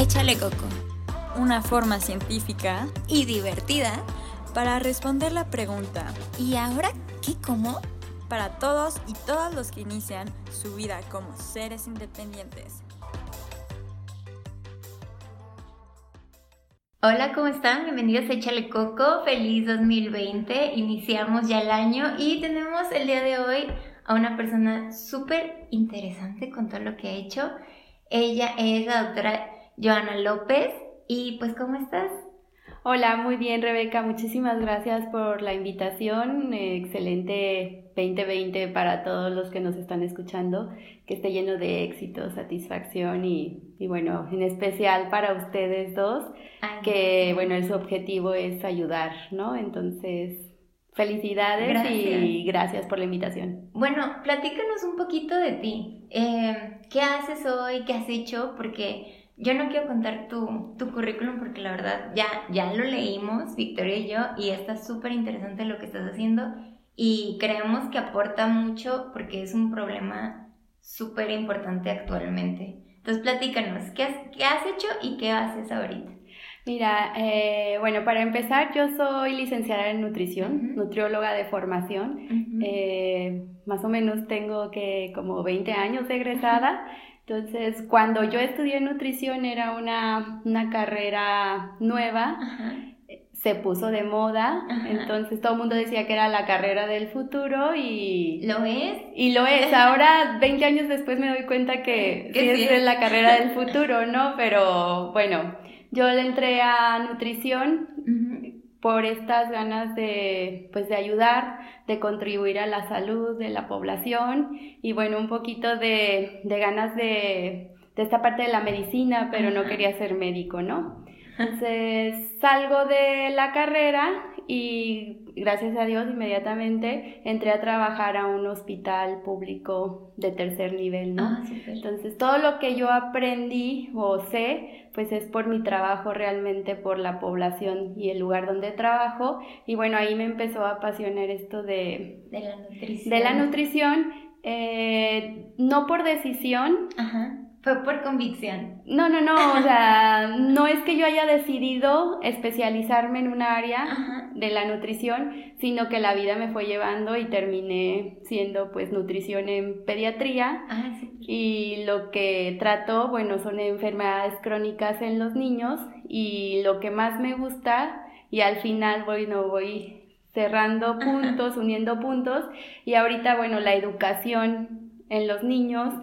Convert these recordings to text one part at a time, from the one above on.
Échale Coco, una forma científica y divertida para responder la pregunta ¿y ahora qué como? Para todos y todas los que inician su vida como seres independientes. Hola, ¿cómo están? Bienvenidos a Échale Coco, feliz 2020, iniciamos ya el año y tenemos el día de hoy a una persona súper interesante con todo lo que ha hecho. Ella es la doctora Joana López y pues ¿cómo estás? Hola, muy bien Rebeca, muchísimas gracias por la invitación. excelente 2020 para todos los que nos están escuchando, que esté lleno de éxito, satisfacción y, bueno, en especial para ustedes dos, que bueno, su objetivo es ayudar, ¿no? Entonces, felicidades y gracias por la invitación. Bueno, platícanos un poquito de ti. Eh, ¿Qué haces hoy? ¿Qué has hecho? Porque yo no quiero contar tu, tu, currículum porque la verdad ya, ya lo leímos, Victoria y yo, y está súper interesante lo que estás haciendo y creemos que aporta mucho porque es un problema súper importante actualmente. Entonces platícanos, ¿qué has, ¿qué has hecho y qué haces ahorita? Mira, eh, bueno, para empezar, yo soy licenciada en nutrición, nutrióloga de formación. Eh, más o menos tengo que como 20 años egresada. Entonces, cuando yo estudié nutrición era una, carrera nueva, se puso de moda, entonces todo el mundo decía que era la carrera del futuro y... ¿Lo es? Y lo es, ahora 20 años después me doy cuenta que sí, es la carrera del futuro, ¿no? Pero bueno, yo le entré a nutrición por estas ganas de, pues, de ayudar, de contribuir a la salud de la población y bueno, un poquito de, de ganas de, de, esta parte de la medicina, pero no quería ser médico, ¿no? Entonces salgo de la carrera y gracias a Dios inmediatamente entré a trabajar a un hospital público de tercer nivel, ¿no? Ah, Entonces todo lo que yo aprendí o sé, pues es por mi trabajo realmente, por la población y el lugar donde trabajo. Y bueno, ahí me empezó a apasionar esto de, de la nutrición. De la nutrición, eh, no por decisión. Ajá fue por convicción. No, no, no, o sea, no es que yo haya decidido especializarme en un área de la nutrición, sino que la vida me fue llevando y terminé siendo pues nutrición en pediatría. Ah, y lo que trato, bueno, son enfermedades crónicas en los niños y lo que más me gusta y al final, bueno, voy cerrando puntos, uniendo puntos y ahorita, bueno, la educación en los niños,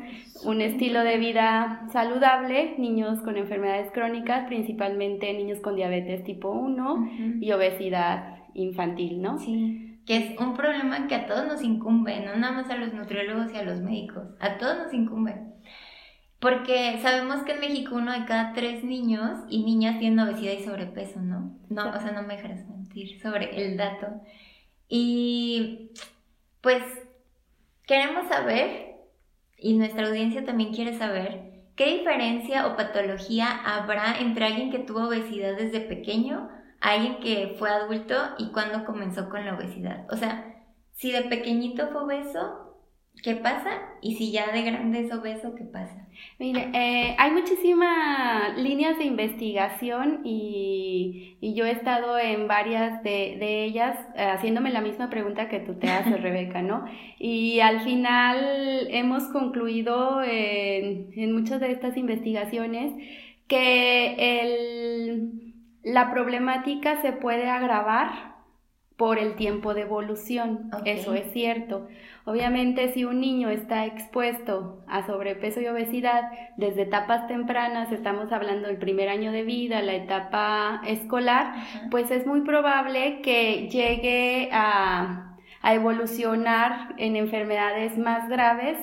un estilo de vida saludable, niños con enfermedades crónicas, principalmente niños con diabetes tipo 1 y obesidad infantil, ¿no? Sí, que es un problema que a todos nos incumbe, no nada más a los nutriólogos y a los médicos, a todos nos incumbe. Porque sabemos que en México uno de cada tres niños y niñas tienen obesidad y sobrepeso, ¿no? No, o sea, no me dejes mentir sobre el dato. Y pues queremos saber y nuestra audiencia también quiere saber qué diferencia o patología habrá entre alguien que tuvo obesidad desde pequeño alguien que fue adulto y cuándo comenzó con la obesidad. O sea, si de pequeñito fue obeso, ¿Qué pasa? Y si ya de grande es obeso, ¿qué pasa? Mire, eh, hay muchísimas líneas de investigación y, y, yo he estado en varias de, de ellas eh, haciéndome la misma pregunta que tú te haces, Rebeca, ¿no? Y al final hemos concluido en, en muchas de estas investigaciones que el, la problemática se puede agravar por el tiempo de evolución, eso es cierto. Obviamente, si un niño está expuesto a sobrepeso y obesidad desde etapas tempranas, estamos hablando del primer año de vida, la etapa escolar, pues es muy probable que llegue a, evolucionar en enfermedades más graves.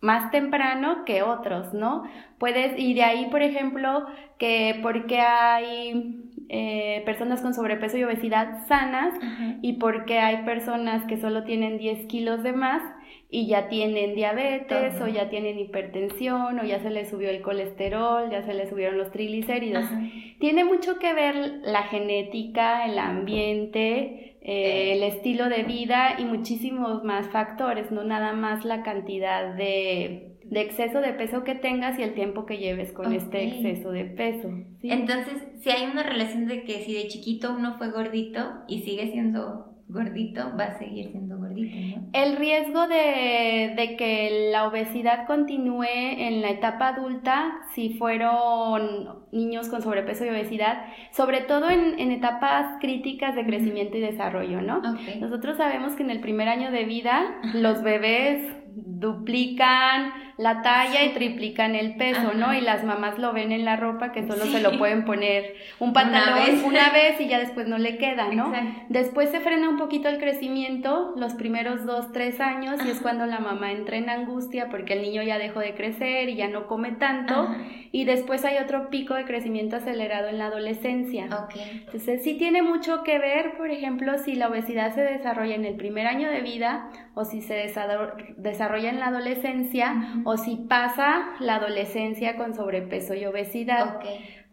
más temprano que otros, ¿no? Puedes, y de ahí, por ejemplo, que porque hay eh, personas con sobrepeso y obesidad sanas y porque hay personas que solo tienen 10 kilos de más y ya tienen diabetes o ya tienen hipertensión o ya se les subió el colesterol, ya se les subieron los triglicéridos. Tiene mucho que ver la genética, el ambiente, eh, el estilo de vida y muchísimos más factores, no nada más la cantidad de de exceso de peso que tengas y el tiempo que lleves con este exceso de peso. ¿sí? Entonces, si hay una relación de que si de chiquito uno fue gordito y sigue siendo gordito, va a seguir siendo gordito, ¿no? El riesgo de, de que la obesidad continúe en la etapa adulta, si fueron niños con sobrepeso y obesidad, sobre todo en, en etapas críticas de crecimiento y desarrollo, ¿no? Ok. Nosotros sabemos que en el primer año de vida los bebés duplican la talla y triplican el peso, ¿no? Y las mamás lo ven en la ropa que solo Sí. se lo pueden poner un pantalón una vez. vez. y ya después no le queda, ¿no? Exacto. Después se frena un poquito el crecimiento los primeros dos, tres años y es cuando la mamá entra en angustia porque el niño ya dejó de crecer y ya no come tanto. Ajá. Y después hay otro pico de crecimiento acelerado en la adolescencia. Ok. Entonces sí tiene mucho que ver, por ejemplo, si la obesidad se desarrolla en el primer año de vida o si se desa- desarrolla en la adolescencia o si pasa la adolescencia con sobrepeso y obesidad.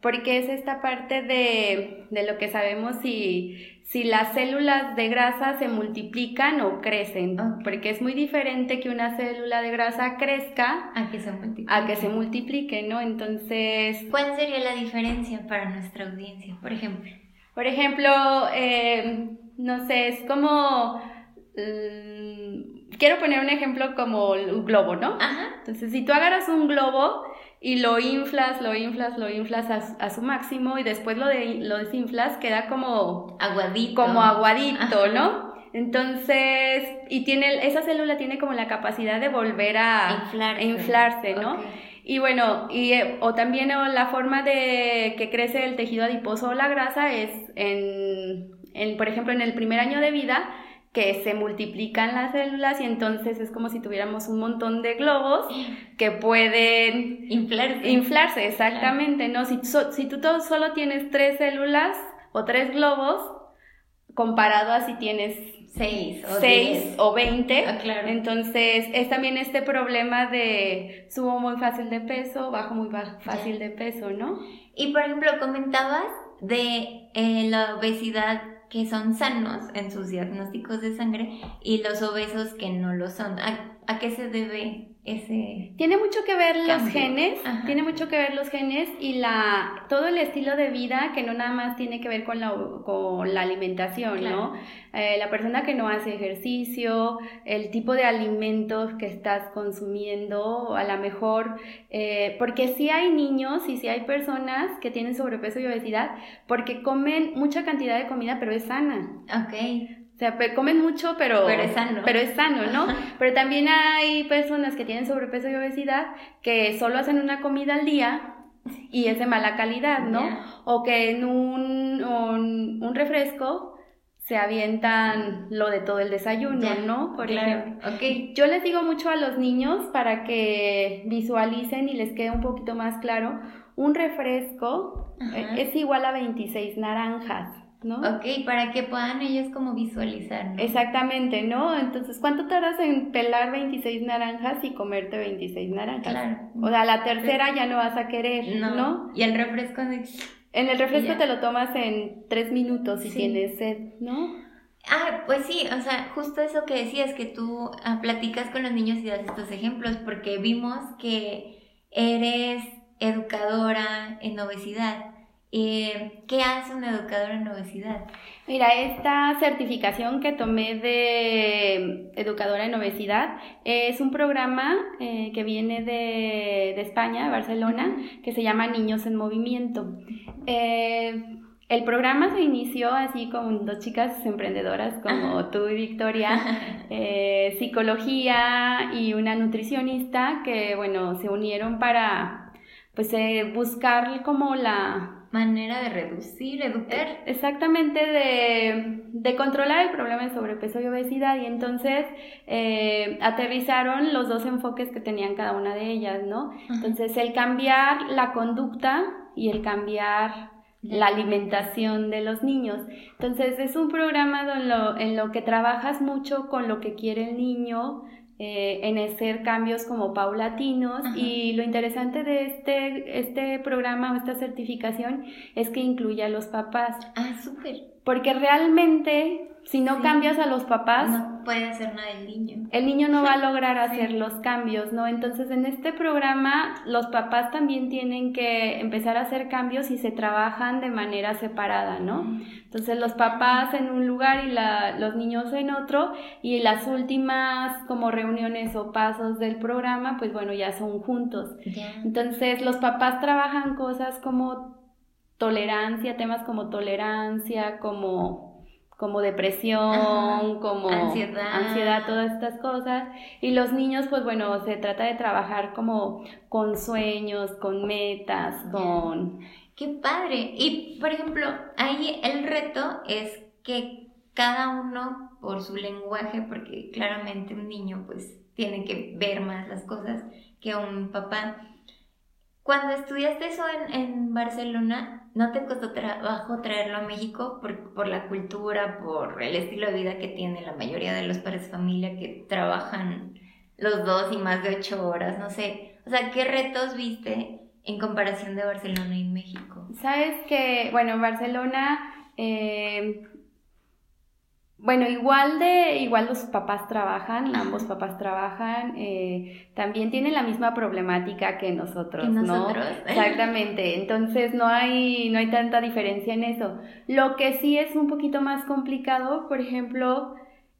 Porque es esta parte de, de lo que sabemos si, si las células de grasa se multiplican o crecen. Porque es muy diferente que una célula de grasa crezca A que se multiplique. a que se multiplique, ¿no? Entonces, ¿Cuál sería la diferencia para nuestra audiencia, por ejemplo? Por ejemplo, eh, no sé, es como... quiero poner un ejemplo como un globo, ¿no? Ajá. Entonces, si tú agarras un globo y lo inflas, lo inflas, lo inflas a, su- a su máximo y después lo, de, lo desinflas, queda como, Aguadito. como aguadito, Ajá. ¿no? Entonces, y tiene, esa célula tiene como la capacidad de volver a Inflarse. a inflarse, ¿no? Y bueno, y, eh, o también o la forma de que crece el tejido adiposo o la grasa es en, en, por ejemplo, en el primer año de vida que se multiplican las células y entonces es como si tuviéramos un montón de globos que pueden Inflarse. inflarse, exactamente, ¿no? Si, so- si tú solo tienes tres células o tres globos, comparado a si tienes Seis o 6 diez. o 20. Ah, claro. Entonces, es también este problema de subo muy fácil de peso, bajo muy fácil de peso, ¿no? Y por ejemplo, comentabas de eh, la obesidad que son sanos en sus diagnósticos de sangre y los obesos que no lo son. ¿A, qué se debe ese...? Tiene mucho que ver los genes, Ajá. tiene mucho que ver los genes y la todo el estilo de vida que no nada más tiene que ver con la, con la alimentación, Claro. ¿no? Eh, la persona que no hace ejercicio, el tipo de alimentos que estás consumiendo, a lo mejor, eh, porque sí hay niños y sí hay personas que tienen sobrepeso y obesidad porque comen mucha cantidad de comida pero es sana. Ok. O sea, comen mucho, pero, Pero es sano. pero es sano, ¿no? Pero también hay personas que tienen sobrepeso y obesidad que solo hacen una comida al día y es de mala calidad, ¿no? O que en un, un, un refresco se avientan lo de todo el desayuno, ¿no? Por claro. ejemplo. Ok. Yo les digo mucho a los niños para que visualicen y les quede un poquito más claro, un refresco eh, es igual a 26 naranjas, ¿no? Ok, para que puedan ellos como visualizar, ¿no? Exactamente, ¿no? Entonces, ¿cuánto tardas en pelar 26 naranjas y comerte 26 naranjas? Claro. O sea, la tercera ya no vas a querer, ¿no? No. Y el refresco de... En el refresco te lo tomas en tres minutos si Sí. tienes sed, ¿no? Ah, pues sí, o sea, justo eso que decías, que tú ah, platicas con los niños y das estos ejemplos, porque vimos que eres educadora en obesidad. Eh, ¿Qué hace una educadora en obesidad? Mira, esta certificación que tomé de educadora en obesidad es un programa eh, que viene de, de España, de Barcelona, que se llama Niños en Movimiento. Eh, el programa se inició así con dos chicas emprendedoras como tú y Victoria, psicología y una nutricionista que, bueno, se unieron para, pues, eh, buscar como la Manera de reducir, educar. Exactamente, de, de controlar el problema de sobrepeso y obesidad y entonces eh, aterrizaron los dos enfoques que tenían cada una de ellas, ¿no? Entonces el cambiar la conducta y el cambiar la alimentación de los niños. Entonces es un programa en lo, en lo que trabajas mucho con lo que quiere el niño, eh, en hacer cambios como paulatinos Ajá. y lo interesante de este, este programa o esta certificación es que incluye a los papás, Ah, súper. porque realmente si no cambias a los papás, no puede hacer nada el niño. El niño no va a lograr hacer los cambios, ¿no? Entonces, en este programa, los papás también tienen que empezar a hacer cambios y se trabajan de manera separada, ¿no? Entonces, los papás en un lugar y la, los niños en otro, y las últimas como reuniones o pasos del programa, pues bueno, ya son juntos. Entonces, los papás trabajan cosas como tolerancia, temas como tolerancia, como como depresión, como ansiedad. ansiedad, todas estas cosas. Y los niños, pues bueno, se trata de trabajar como con sueños, con metas, con... ¡Qué padre! Y, por ejemplo, ahí el reto es que cada uno, por su lenguaje, porque claramente un niño pues tiene que ver más las cosas que un papá, cuando estudiaste eso en, en Barcelona, ¿no te costó trabajo traerlo a México por, por, la cultura, por el estilo de vida que tiene la mayoría de los padres de familia que trabajan los dos y más de ocho horas? No sé. O sea, ¿qué retos viste en comparación de Barcelona y México? Sabes que, bueno, en Barcelona eh, bueno, igual de, igual los papás trabajan, ambos papás trabajan, eh, también tienen la misma problemática que nosotros, ¿no? Exactamente, entonces no hay, no hay tanta diferencia en eso. Lo que sí es un poquito más complicado, por ejemplo,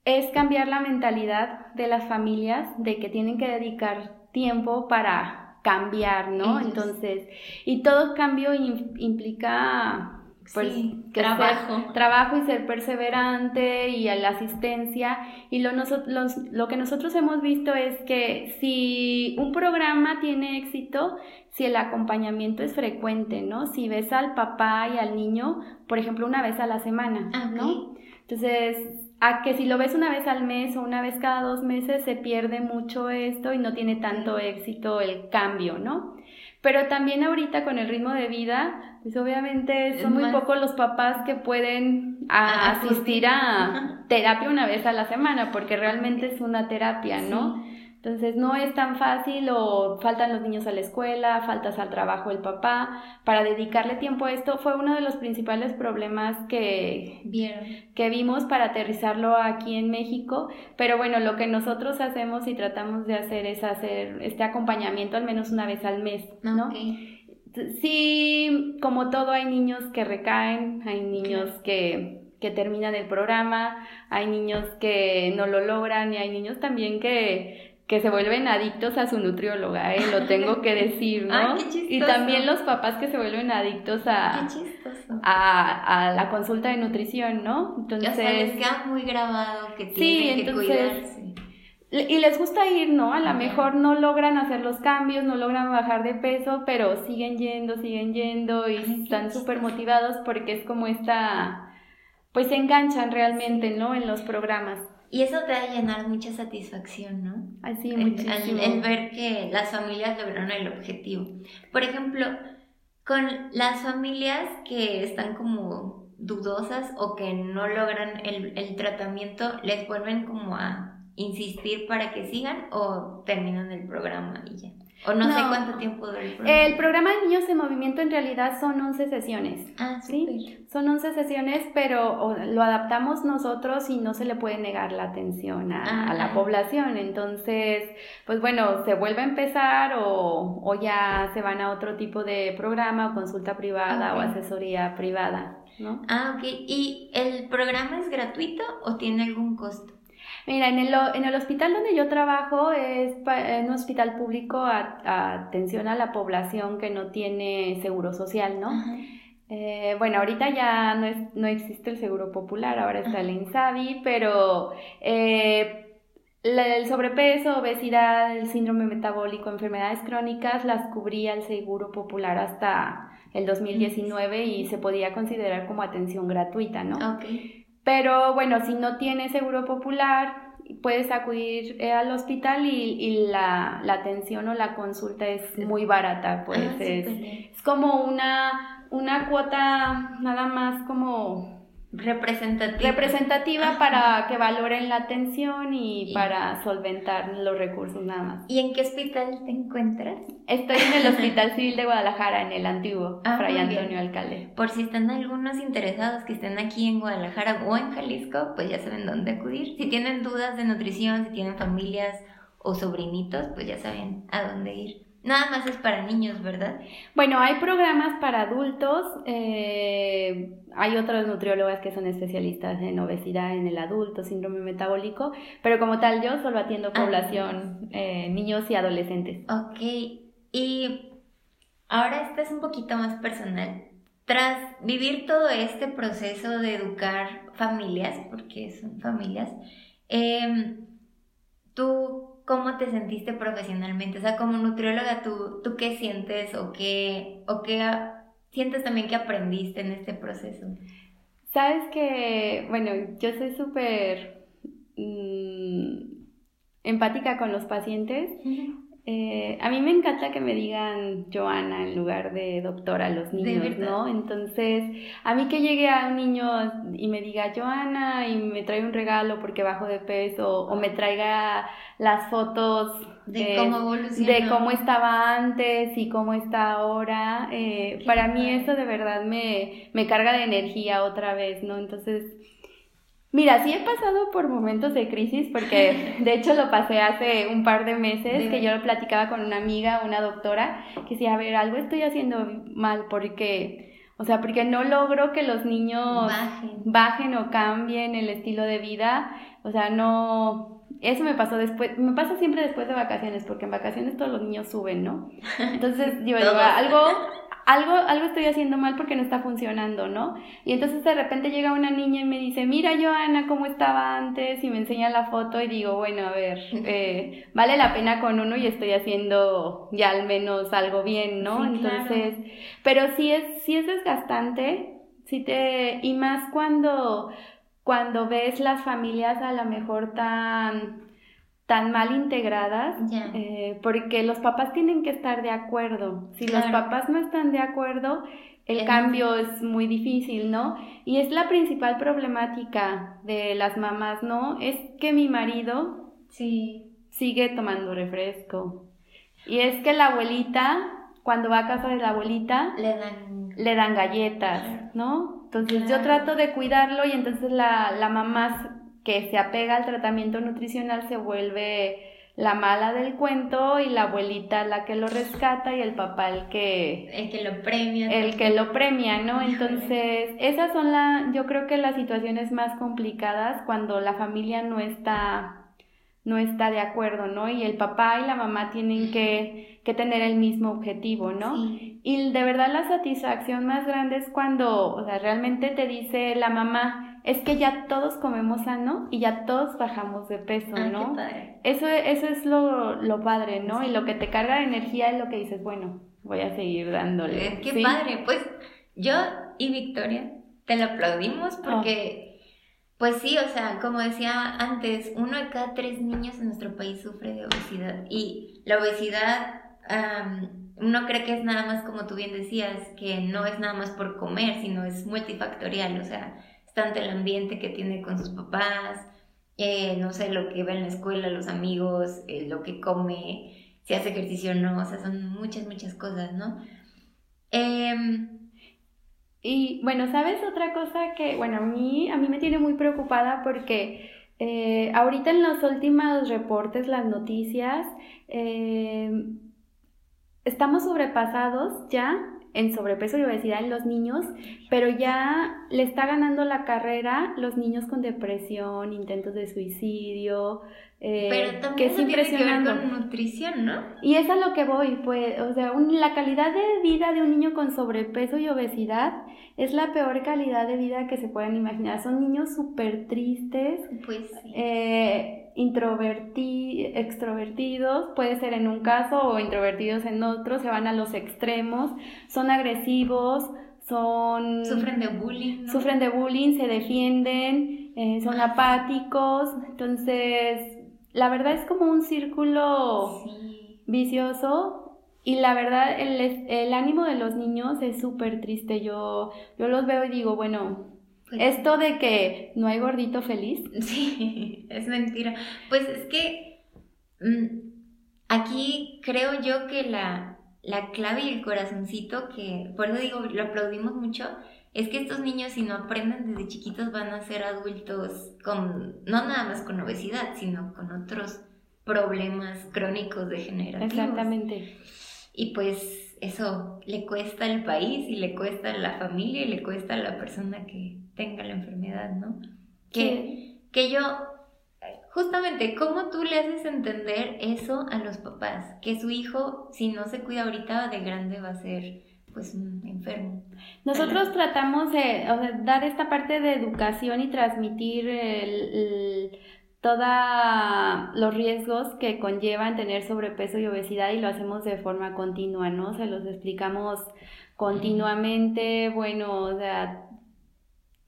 es cambiar la mentalidad de las familias de que tienen que dedicar tiempo para cambiar, ¿no? Entonces, y todo cambio implica pues, trabajo. trabajo y ser perseverante y a la asistencia. Y lo, lo que nosotros hemos visto es que si un programa tiene éxito, si el acompañamiento es frecuente, ¿no? Si ves al papá y al niño, por ejemplo, una vez a la semana, ah, ¿no? Entonces, a que si lo ves una vez al mes o una vez cada dos meses, se pierde mucho esto y no tiene tanto éxito el cambio, ¿no? Pero también ahorita con el ritmo de vida, pues obviamente son muy pocos los papás que pueden asistir a terapia una vez a la semana, porque realmente es una terapia, ¿no? Entonces no es tan fácil o faltan los niños a la escuela, faltas al trabajo el papá. Para dedicarle tiempo a esto fue uno de los principales problemas que, que vimos para aterrizarlo aquí en México. Pero bueno, lo que nosotros hacemos y tratamos de hacer es hacer este acompañamiento al menos una vez al mes, ¿no? Sí, como todo hay niños que recaen, hay niños que que terminan el programa, hay niños que no lo logran y hay niños también que que se vuelven adictos a su nutrióloga, ¿eh? lo tengo que decir, ¿no? y también los papás que se vuelven adictos a, a, a, la consulta de nutrición, ¿no? Entonces, o sea, les queda muy grabado que tienen que cuidarse. Y les gusta ir, ¿no? A lo mejor no logran hacer los cambios, no logran bajar de peso, pero siguen yendo, siguen yendo y están súper motivados porque es como esta, pues se enganchan realmente, ¿no? En los programas. Y eso te va a llenar mucha satisfacción, ¿no? Así, muchísimo. El, ver que las familias lograron el objetivo. Por ejemplo, con las familias que están como dudosas o que no logran el, el tratamiento, ¿les vuelven como a insistir para que sigan o terminan el programa y ya? O no, sé cuánto tiempo dura el programa. El programa de Niños en Movimiento en realidad son 11 sesiones. Ah, ¿sí? Son 11 sesiones, pero lo adaptamos nosotros y no se le puede negar la atención a, la población. Entonces, pues bueno, se vuelve a empezar o, o, ya se van a otro tipo de programa o consulta privada o asesoría privada, ¿no? Ah, ok. ¿Y el programa es gratuito o tiene algún costo? Mira, en el, en el hospital donde yo trabajo es un hospital público a, atención a la población que no tiene seguro social, ¿no? Eh, bueno, ahorita ya no, es, no existe el seguro popular, ahora está el INSABI, pero eh, el sobrepeso, obesidad, el síndrome metabólico, enfermedades crónicas las cubría el seguro popular hasta el 2019 y se podía considerar como atención gratuita, ¿no? Okay. Pero bueno, si no tienes seguro popular, puedes acudir eh, al hospital y, la, atención o la consulta es muy barata, pues ah, es, es, como una, una cuota nada más como representativa. Representativa para que valoren la atención y, para solventar los recursos nada más. ¿Y en qué hospital te encuentras? Estoy en el Hospital Civil de Guadalajara, en el antiguo ah, Fray Antonio Alcalde. Por si están algunos interesados que estén aquí en Guadalajara o en Jalisco, pues ya saben dónde acudir. Si tienen dudas de nutrición, si tienen familias o sobrinitos, pues ya saben a dónde ir. Nada más es para niños, ¿verdad? Bueno, hay programas para adultos. Eh, hay otras nutriólogas que son especialistas en obesidad en el adulto, síndrome metabólico, pero como tal yo solo atiendo ah, población, eh, niños y adolescentes. Ok, y ahora este es un poquito más personal. Tras vivir todo este proceso de educar familias, porque son familias, eh, tú ¿cómo te sentiste profesionalmente? O sea, como nutrióloga, ¿tú, tú qué sientes o qué, o qué sientes también que aprendiste en este proceso? Sabes que, bueno, yo soy súper mm, empática con los pacientes. Eh, a mí me encanta que me digan Joana en lugar de doctora los niños, ¿no? Entonces, a mí que llegue a un niño y me diga Joana y me trae un regalo porque bajo de peso o me traiga las fotos de, cómo, de cómo estaba antes y cómo está ahora, eh, para mí eso de verdad me, me carga de energía otra vez, ¿no? Entonces, Mira, sí he pasado por momentos de crisis porque de hecho lo pasé hace un par de meses que yo lo platicaba con una amiga, una doctora, que decía, a ver, algo estoy haciendo mal porque, o sea, porque no logro que los niños bajen, o cambien el estilo de vida, o sea, no, eso me pasó después, me pasa siempre después de vacaciones, porque en vacaciones todos los niños suben, ¿no? Entonces, digo, algo, algo, algo estoy haciendo mal porque no está funcionando, ¿no? Y entonces de repente llega una niña y me dice, mira Joana, cómo estaba antes, y me enseña la foto y digo, bueno, a ver, eh, vale la pena con uno y estoy haciendo ya al menos algo bien, ¿no? entonces, pero sí es, sí es desgastante, sí te, y más cuando, cuando ves las familias a lo mejor tan tan mal integradas, eh, porque los papás tienen que estar de acuerdo. Si los papás no están de acuerdo, el cambio es muy difícil, ¿no? Y es la principal problemática de las mamás, ¿no? Es que mi marido sí. sigue tomando refresco. Y es que la abuelita, cuando va a casa de la abuelita, le dan, le dan galletas, ¿no? Entonces yo trato de cuidarlo y entonces la, la mamá que se apega al tratamiento nutricional se vuelve la mala del cuento y la abuelita la que lo rescata y el papá el que el que lo premia. el que lo premia no entonces esas son la yo creo que las situaciones más complicadas cuando la familia no está no está de acuerdo, ¿no? Y el papá y la mamá tienen que, que tener el mismo objetivo, ¿no? Y de verdad la satisfacción más grande es cuando, o sea, realmente te dice la mamá, es que ya todos comemos sano y ya todos bajamos de peso, ah, ¿no? Eso, eso es lo, lo padre, ¿no? Y lo que te carga de energía es lo que dices, bueno, voy a seguir dándole. Qué padre, pues yo y Victoria te lo aplaudimos porque, pues sí, o sea, como decía antes, uno de cada tres niños en nuestro país sufre de obesidad. Y la obesidad... uno cree que es nada más como tú bien decías, que no es nada más por comer, sino es multifactorial, o sea, tanto el ambiente que tiene con sus papás, eh, no sé, lo que ve en la escuela, los amigos, eh, lo que come, si hace ejercicio o no, o sea, son muchas, muchas cosas, ¿no? Em, y bueno, ¿sabes otra cosa que, bueno, a mí, a mí me tiene muy preocupada porque eh, ahorita en los últimos reportes, las noticias, em, estamos sobrepasados ya en sobrepeso y obesidad en los niños, pero ya le está ganando la carrera los niños con depresión, intentos de suicidio. Eh, pero también que es tiene con nutrición, ¿no? Y es a lo que voy, pues, o sea, la calidad de vida de un niño con sobrepeso y obesidad es la peor calidad de vida que se pueden imaginar. Son niños súper tristes. Pues sí. Eh, introvertidos, extrovertidos, puede ser en un caso o introvertidos en otro, se van a los extremos, son agresivos, son... Sufren de bullying. Sufren de bullying, se defienden, eh, son apáticos, entonces la verdad es como un círculo vicioso y la verdad el, el ánimo de los niños es súper triste, yo, yo los veo y digo, bueno, Pues Esto de que no hay gordito feliz. Sí, es mentira. Pues es que mm, aquí creo yo que la, la clave y el corazoncito, que por eso digo, lo aplaudimos mucho, es que estos niños si no aprenden desde chiquitos van a ser adultos con, no nada más con obesidad, sino con otros problemas crónicos degenerativos. Exactamente. Y pues eso le cuesta al país y le cuesta a la familia y le cuesta a la persona que tenga la enfermedad, ¿no? Que, que yo, justamente, ¿cómo tú le haces entender eso a los papás? Que su hijo, si no se cuida ahorita, de grande va a ser pues enfermo. Nosotros tratamos de dar esta parte de educación y transmitir todos los riesgos que conllevan tener sobrepeso y obesidad y lo hacemos de forma continua, ¿no? Se los explicamos continuamente, bueno, o sea,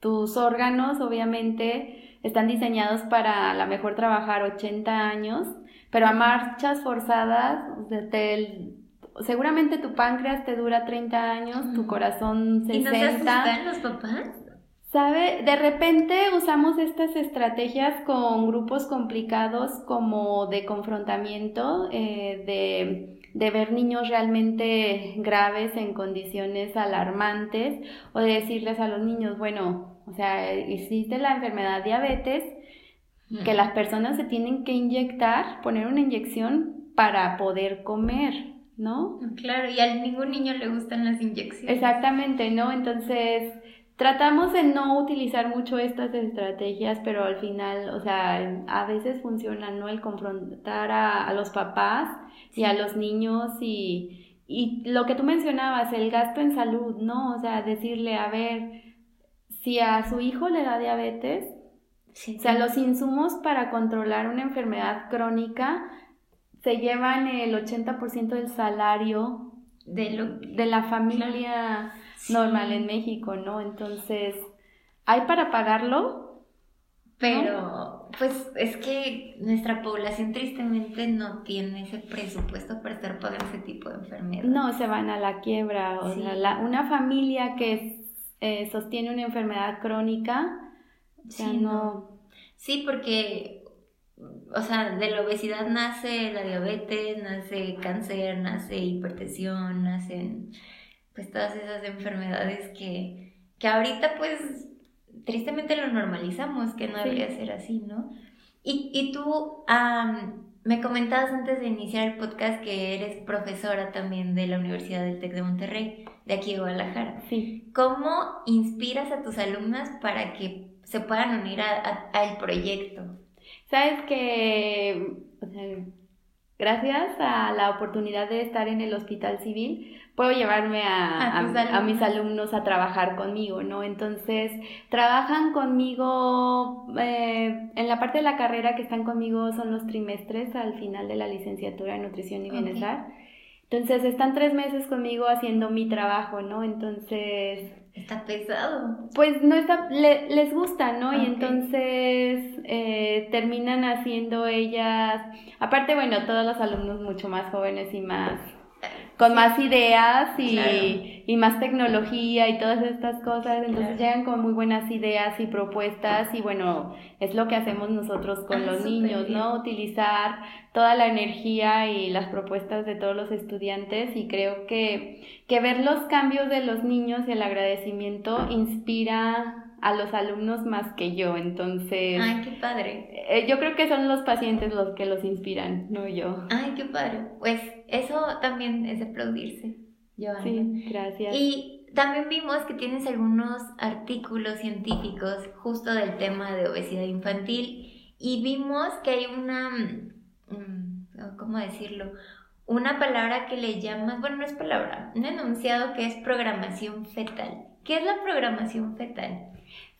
tus órganos obviamente están diseñados para a lo mejor trabajar 80 años, pero a marchas forzadas, seguramente tu páncreas te dura 30 años, tu corazón 60. ¿Y no se asustan los papás? ¿Sabe? De repente usamos estas estrategias con grupos complicados como de confrontamiento, eh, de, de, ver niños realmente graves en condiciones alarmantes o de decirles a los niños, bueno, o sea, existe la enfermedad diabetes, que las personas se tienen que inyectar, poner una inyección para poder comer, ¿no? Claro, y a ningún niño le gustan las inyecciones. Exactamente, ¿no? Entonces Tratamos de no utilizar mucho estas estrategias, pero al final, o sea, a veces funciona, ¿no? El confrontar a, los papás y a los niños y, y lo que tú mencionabas, el gasto en salud, ¿no? O sea, decirle, a ver, si a su hijo le da diabetes, o sea, los insumos para controlar una enfermedad crónica se llevan el 80% del salario de, de la familia normal en México, ¿no? Entonces, ¿hay para pagarlo? Pero, pues es que nuestra población tristemente no tiene ese presupuesto para estar pagando ese tipo de enfermedad. No, se van a la quiebra. O sea, una familia que eh, sostiene una enfermedad crónica, sí, no. Sí, porque, o sea, de la obesidad nace la diabetes, nace cáncer, nace hipertensión, nacen pues todas esas enfermedades que, que ahorita pues tristemente lo normalizamos, que no debería ser así, ¿no? Y, y tú me comentabas antes de iniciar el podcast que eres profesora también de la Universidad del TEC de Monterrey, de aquí de Guadalajara. Sí. ¿Cómo inspiras a tus alumnas para que se puedan unir al proyecto? Sabes que, gracias a la oportunidad de estar en el Hospital Civil, puedo llevarme a, mis alumnos a trabajar conmigo, ¿no? Entonces, trabajan conmigo, eh, en la parte de la carrera que están conmigo son los trimestres al final de la licenciatura en nutrición y bienestar. Entonces, están tres meses conmigo haciendo mi trabajo, ¿no? Entonces... Está pesado. Pues no está, les gusta, ¿no? Y entonces eh, terminan haciendo ellas, aparte, bueno, todos los alumnos mucho más jóvenes y más con más ideas y, y, más tecnología y todas estas cosas. Entonces llegan con muy buenas ideas y propuestas y bueno, es lo que hacemos nosotros con ah, los niños, ¿no? Utilizar toda la energía y las propuestas de todos los estudiantes y creo que, que ver los cambios de los niños y el agradecimiento inspira a los alumnos más que yo, entonces... Ay, qué padre. Eh, yo creo que son los pacientes los que los inspiran, no yo. Ay, qué padre. Pues eso también es aplaudirse, Joana. Sí, gracias. Y también vimos que tienes algunos artículos científicos justo del tema de obesidad infantil y vimos que hay una... Mm, ¿Cómo decirlo? Una palabra que le llamas, bueno, no es palabra, un enunciado que es programación fetal. ¿Qué es la programación fetal?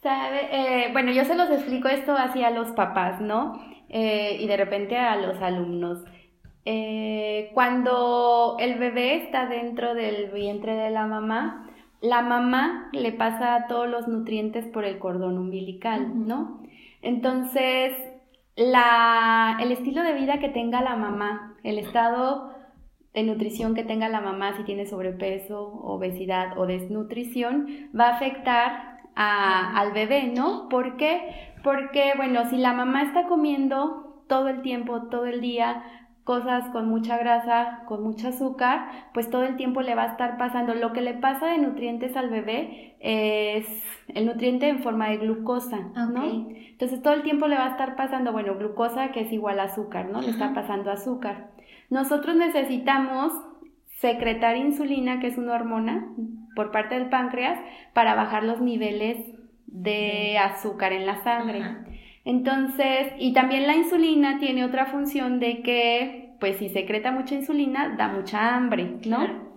¿Sabe? Eh, bueno, yo se los explico esto así a los papás, ¿no? Eh, y de repente a los alumnos. Eh, cuando el bebé está dentro del vientre de la mamá, la mamá le pasa todos los nutrientes por el cordón umbilical, ¿no? Entonces, la, el estilo de vida que tenga la mamá, el estado de nutrición que tenga la mamá, si tiene sobrepeso, obesidad o desnutrición, va a afectar al bebé, ¿no? ¿Por qué? Porque, bueno, si la mamá está comiendo todo el tiempo, todo el día, cosas con mucha grasa, con mucho azúcar, pues todo el tiempo le va a estar pasando. Lo que le pasa de nutrientes al bebé es el nutriente en forma de glucosa, ¿no? Entonces todo el tiempo le va a estar pasando, bueno, glucosa que es igual a azúcar, ¿no? Le está pasando azúcar. Nosotros necesitamos secretar insulina, que es una hormona, por parte del páncreas, para bajar los niveles de azúcar en la sangre. Entonces, y también la insulina tiene otra función de que, pues si secreta mucha insulina, da mucha hambre, ¿no?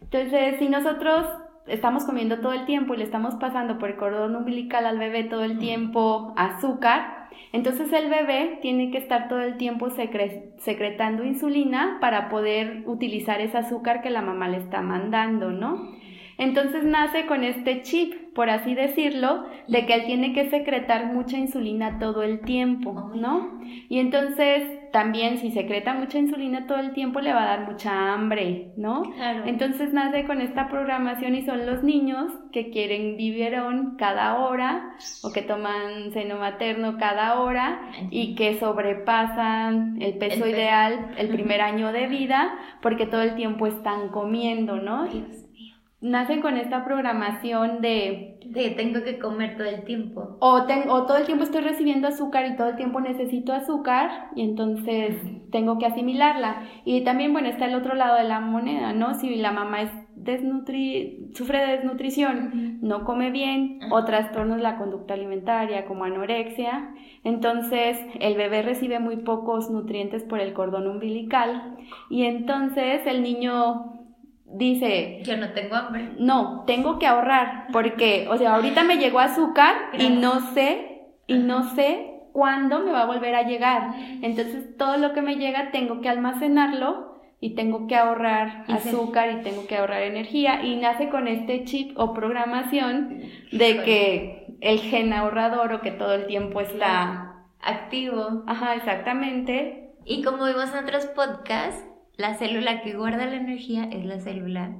Entonces, si nosotros estamos comiendo todo el tiempo y le estamos pasando por el cordón umbilical al bebé todo el tiempo azúcar, entonces el bebé tiene que estar todo el tiempo secretando insulina para poder utilizar ese azúcar que la mamá le está mandando, ¿no? Entonces nace con este chip, por así decirlo, de que él tiene que secretar mucha insulina todo el tiempo, ¿no? Y entonces también si secreta mucha insulina todo el tiempo le va a dar mucha hambre, ¿no? Claro. Entonces nace con esta programación y son los niños que quieren biberón cada hora o que toman seno materno cada hora y que sobrepasan el peso, ideal el primer año de vida porque todo el tiempo están comiendo, ¿no? Nacen con esta programación de... De tengo que comer todo el tiempo. O, o todo el tiempo estoy recibiendo azúcar y todo el tiempo necesito azúcar y entonces tengo que asimilarla. Y también, bueno, está el otro lado de la moneda, ¿no? Si la mamá es desnutri sufre de desnutrición, no come bien, o trastornos de la conducta alimentaria como anorexia, entonces el bebé recibe muy pocos nutrientes por el cordón umbilical y entonces el niño dice, yo no tengo hambre. No, tengo que ahorrar porque, o sea, ahorita me llegó azúcar y no sé, y no sé cuándo me va a volver a llegar. Entonces, todo lo que me llega tengo que almacenarlo y tengo que ahorrar azúcar y tengo que ahorrar energía y nace con este chip o programación de que el gen ahorrador o que todo el tiempo está activo. Ajá, exactamente. Y como vimos en otros podcasts, la célula que guarda la energía es la célula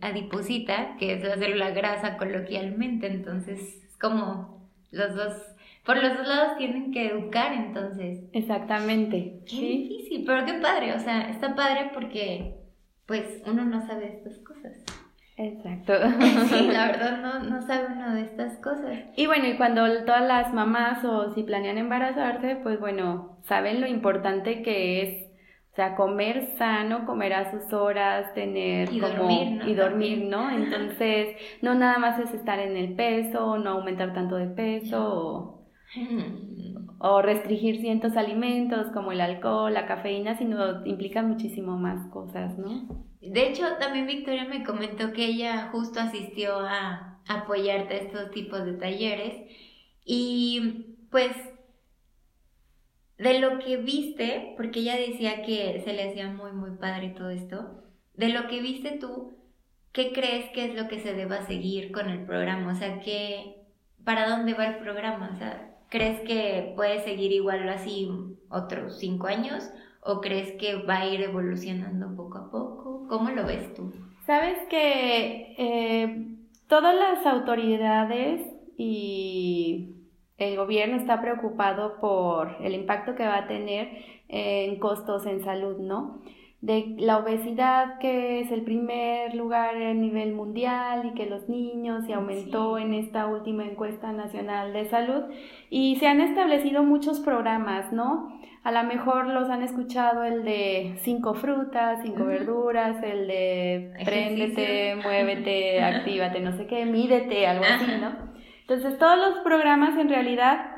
adiposita, que es la célula grasa coloquialmente, entonces es como los dos, por los dos lados tienen que educar entonces. Exactamente. Qué difícil, pero qué padre, o sea, está padre porque pues uno no sabe estas cosas. Exacto. Sí, la verdad no, no sabe uno de estas cosas. Y bueno, y cuando todas las mamás o si planean embarazarse, pues bueno, saben lo importante que es o sea, comer sano, comer a sus horas, tener y dormir, ¿no? y dormir, ¿no? Entonces, no nada más es estar en el peso, no aumentar tanto de peso o, restringir ciertos alimentos como el alcohol, la cafeína, sino implica muchísimo más cosas, ¿no? De hecho, también Victoria me comentó que ella justo asistió a apoyarte a estos tipos de talleres y pues de lo que viste, porque ella decía que se le hacía muy, muy padre todo esto, de lo que viste tú, ¿qué crees que es lo que se deba seguir con el programa? O sea, ¿qué, ¿para dónde va el programa? O sea, ¿crees que puede seguir igual así otros cinco años? ¿O crees que va a ir evolucionando poco a poco? ¿Cómo lo ves tú? Sabes que eh, todas las autoridades y el gobierno está preocupado por el impacto que va a tener en costos en salud, ¿no? De la obesidad, que es el primer lugar a nivel mundial y que los niños se aumentó en esta última encuesta nacional de salud. Y se han establecido muchos programas, ¿no? A lo mejor los han escuchado el de cinco frutas, cinco verduras, el de préndete, muévete, actívate, no sé qué, mídete, algo así, ¿no? Entonces, todos los programas en realidad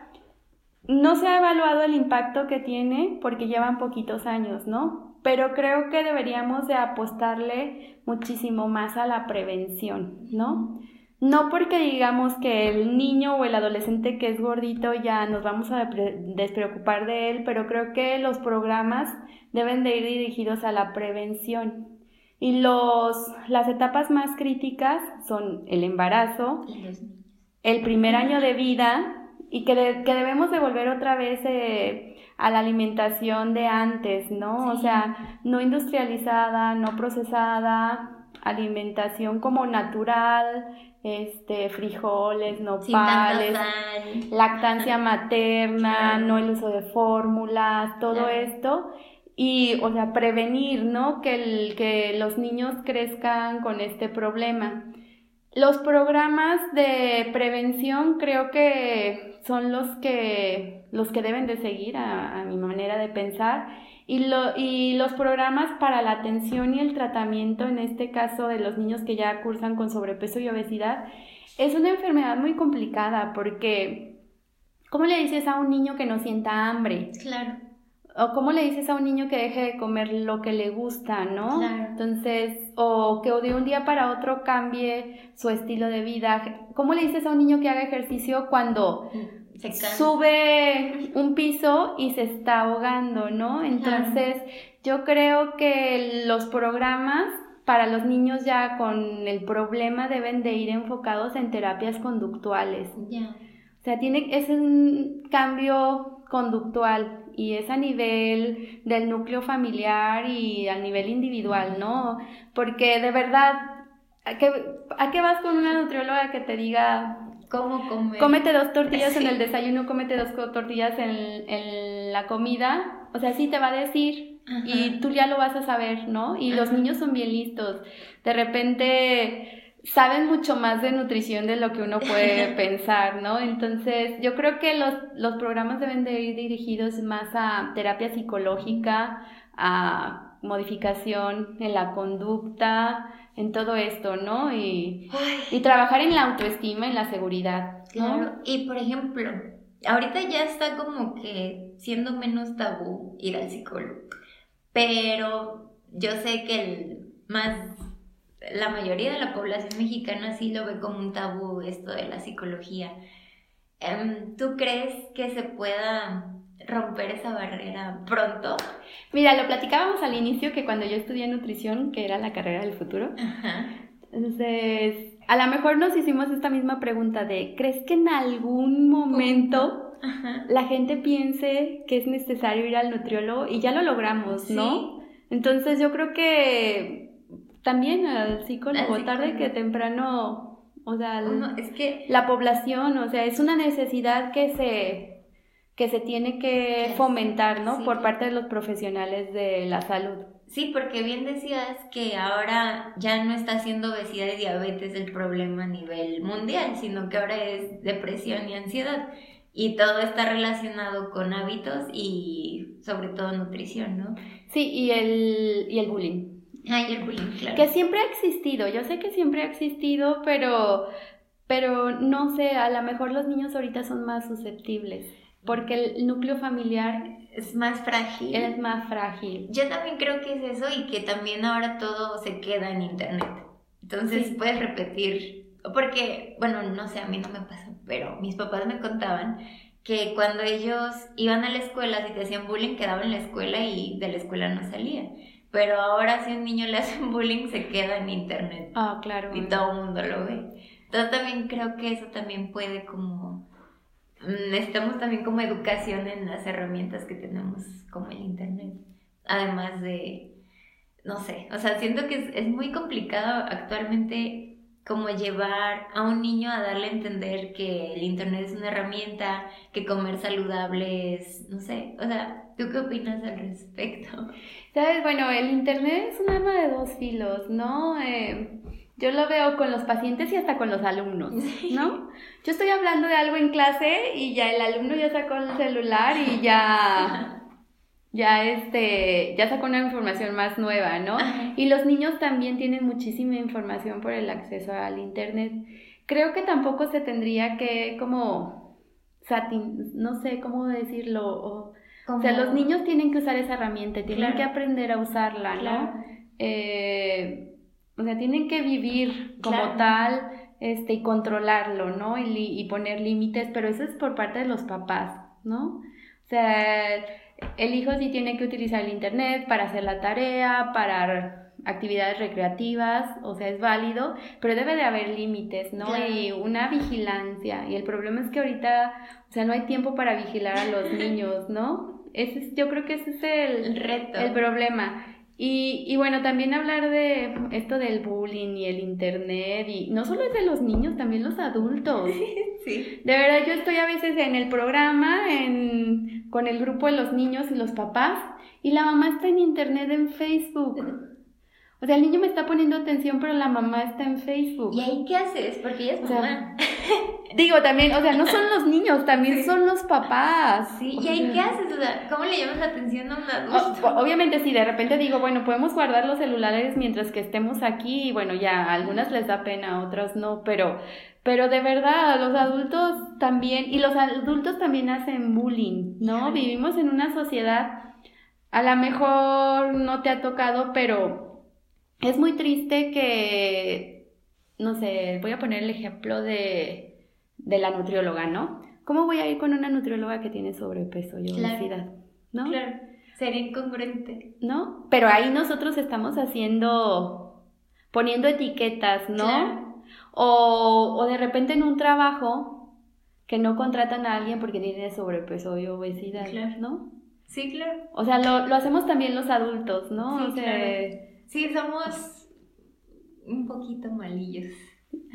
no se ha evaluado el impacto que tiene porque llevan poquitos años, ¿no? Pero creo que deberíamos de apostarle muchísimo más a la prevención, ¿no? No porque digamos que el niño o el adolescente que es gordito ya nos vamos a despreocupar de él, pero creo que los programas deben de ir dirigidos a la prevención. Y los, las etapas más críticas son el embarazo, el primer año de vida y que, que debemos de volver otra vez eh, a la alimentación de antes, ¿no? O sea, no industrializada, no procesada, alimentación como natural, este, frijoles, nopales, lactancia materna, no el uso de fórmulas, todo esto. Y, o sea, prevenir, ¿no? Que, el, que los niños crezcan con este problema. Los programas de prevención creo que son los que, los que deben de seguir a, mi manera de pensar y, lo, y los programas para la atención y el tratamiento, en este caso de los niños que ya cursan con sobrepeso y obesidad, es una enfermedad muy complicada porque, ¿cómo le dices a un niño que no sienta hambre? Claro. O cómo le dices a un niño que deje de comer lo que le gusta, ¿no? Claro. Entonces, o que de un día para otro cambie su estilo de vida. ¿Cómo le dices a un niño que haga ejercicio cuando se sube un piso y se está ahogando, ¿no? Entonces, yo creo que los programas para los niños ya con el problema deben de ir enfocados en terapias conductuales. Ya. O sea, tiene, es un cambio conductual y es a nivel del núcleo familiar y a nivel individual, ¿no? Porque de verdad, ¿a qué, ¿a qué vas con una nutrióloga que te diga... ¿Cómo comer? Cómete dos tortillas en el desayuno, cómete dos tortillas en, en, la comida. O sea, sí te va a decir y tú ya lo vas a saber, ¿no? Y los niños son bien listos. De repente saben mucho más de nutrición de lo que uno puede pensar, ¿no? Entonces, yo creo que los, los programas deben de ir dirigidos más a terapia psicológica, a modificación en la conducta, en todo esto, ¿no? Y, y trabajar en la autoestima, en la seguridad. Claro, y por ejemplo, ahorita ya está como que siendo menos tabú ir al psicólogo, pero yo sé que el más la mayoría de la población mexicana sí lo ve como un tabú esto de la psicología. Em, ¿Tú crees que se pueda romper esa barrera pronto? Mira, lo platicábamos al inicio que cuando yo estudié nutrición, que era la carrera del futuro, entonces a lo mejor nos hicimos esta misma pregunta de, ¿crees que en algún momento la gente piense que es necesario ir al nutriólogo? Y ya lo logramos, ¿no? Entonces yo creo que también al psicólogo, tarde que temprano, o sea, es que la población, o sea, es una necesidad que se, que se tiene que fomentar, ¿no? Por parte de los profesionales de la salud. Sí, porque bien decías que ahora ya no está siendo obesidad y diabetes el problema a nivel mundial, sino que ahora es depresión y ansiedad. Y todo está relacionado con hábitos y sobre todo nutrición, ¿no? Sí, y el, y el bullying. Ay, el bullying, claro. Que siempre ha existido, yo sé que siempre ha existido, pero, pero no sé, a lo mejor los niños ahorita son más susceptibles, porque el núcleo familiar es más frágil. Es más frágil. Yo también creo que es eso y que también ahora todo se queda en internet. Entonces puedes repetir, porque, bueno, no sé, a mí no me pasa, pero mis papás me contaban que cuando ellos iban a la escuela, si te hacían bullying, quedaban en la escuela y de la escuela no salían. Pero ahora si a un niño le hacen bullying se queda en internet. Ah, claro. Y todo el mundo lo ve. Entonces también creo que eso también puede como... Mm, necesitamos también como educación en las herramientas que tenemos como el internet. Además de, no sé, o sea, siento que es, es muy complicado actualmente como llevar a un niño a darle a entender que el internet es una herramienta, que comer saludable es, no sé, o sea, ¿Tú qué opinas al respecto? Sabes, bueno, el Internet es un arma de dos filos, ¿no? Eh, yo lo veo con los pacientes y hasta con los alumnos, ¿no? Yo estoy hablando de algo en clase y ya el alumno ya sacó el celular y ya, ya este, ya sacó una información más nueva, ¿no? Y los niños también tienen muchísima información por el acceso al Internet. Creo que tampoco se tendría que como, no sé cómo decirlo, o o sea, los niños tienen que usar esa herramienta, tienen que aprender a usarla, ¿no? Eh, o sea, tienen que vivir como tal este, y controlarlo, ¿no? Y, y poner límites, pero eso es por parte de los papás, ¿no? O sea, el hijo sí tiene que utilizar el Internet para hacer la tarea, para actividades recreativas, o sea, es válido, pero debe de haber límites, ¿no? Y una vigilancia. Y el problema es que ahorita, o sea, no hay tiempo para vigilar a los niños, ¿no? Ese yo creo que ese es el, reto. El problema. Y, y, bueno, también hablar de esto del bullying y el internet, y no solo es de los niños, también los adultos. Sí. De verdad, yo estoy a veces en el programa en, con el grupo de los niños y los papás, y la mamá está en internet en Facebook. O sea, el niño me está poniendo atención, pero la mamá está en Facebook. ¿Y ahí qué haces? Porque ella es O sea, mamá. Digo, también, o sea, no son los niños, también son los papás. Sí, ¿y ahí qué haces? O sea, ¿cómo le llamas la atención a un adulto? o- obviamente si de repente digo, bueno, podemos guardar los celulares mientras que estemos aquí y bueno, ya a algunas les da pena, a otras no, pero pero de verdad, los adultos también y los adultos también hacen bullying, ¿no? Vivimos en una sociedad a lo mejor no te ha tocado, pero es muy triste que no sé, voy a poner el ejemplo de de la nutrióloga, ¿no? ¿Cómo voy a ir con una nutrióloga que tiene sobrepeso y Claro. obesidad? ¿No? Claro, sería incongruente. ¿no? Pero ahí nosotros estamos haciendo, poniendo etiquetas, ¿no? Claro. O, o de repente en un trabajo que no contratan a alguien porque tiene sobrepeso y obesidad, Claro. ¿no? Sí, claro. O sea, lo, lo hacemos también los adultos, ¿no? Sí, o sea, claro. Sí, somos un poquito malillos.